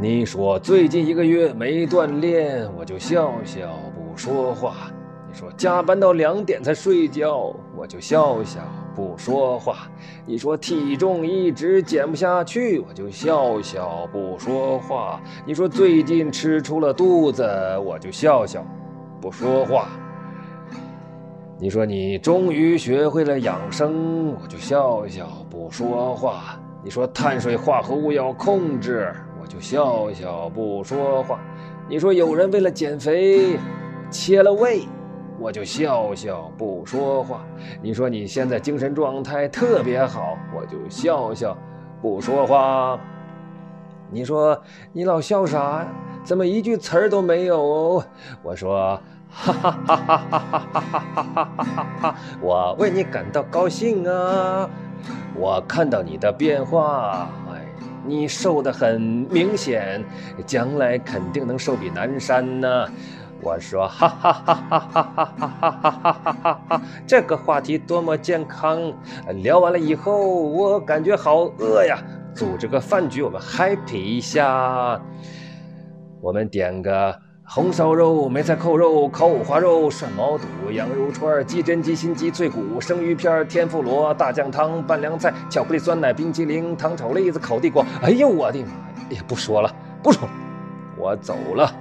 你说最近一个月没锻炼，我就笑笑不说话。你说加班到两点才睡觉，我就笑笑不说话。你说体重一直减不下去，我就笑笑不说话。你说最近吃出了肚子，我就笑笑不说话。你说你终于学会了养生，我就笑笑不说话。你说碳水化合物要控制，就笑笑不说话。你说有人为了减肥切了胃。我就笑笑不说话。你说你现在精神状态特别好，我就笑笑不说话。你说你老笑啥？怎么一句词儿都没有？我说哈哈哈哈哈哈哈哈哈哈哈！我为你感到高兴啊！我看到你的变化，你瘦的很明显，将来肯定能瘦比南山呢。我说哈哈哈哈哈哈哈哈哈哈哈哈！这个话题多么健康！聊完了以后，我感觉好饿呀。组织个饭局，我们 happy 一下。我们点个红烧肉、梅菜扣肉、烤五花肉、涮毛肚、羊肉串、鸡胗、鸡心、鸡脆骨、生鱼片、天妇罗、大酱汤、拌凉菜、巧克力酸奶、冰淇淋、糖炒栗子、烤地瓜。哎呦我的妈！哎呀，不说了，不说了，我走了。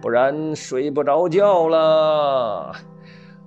不然睡不着觉了，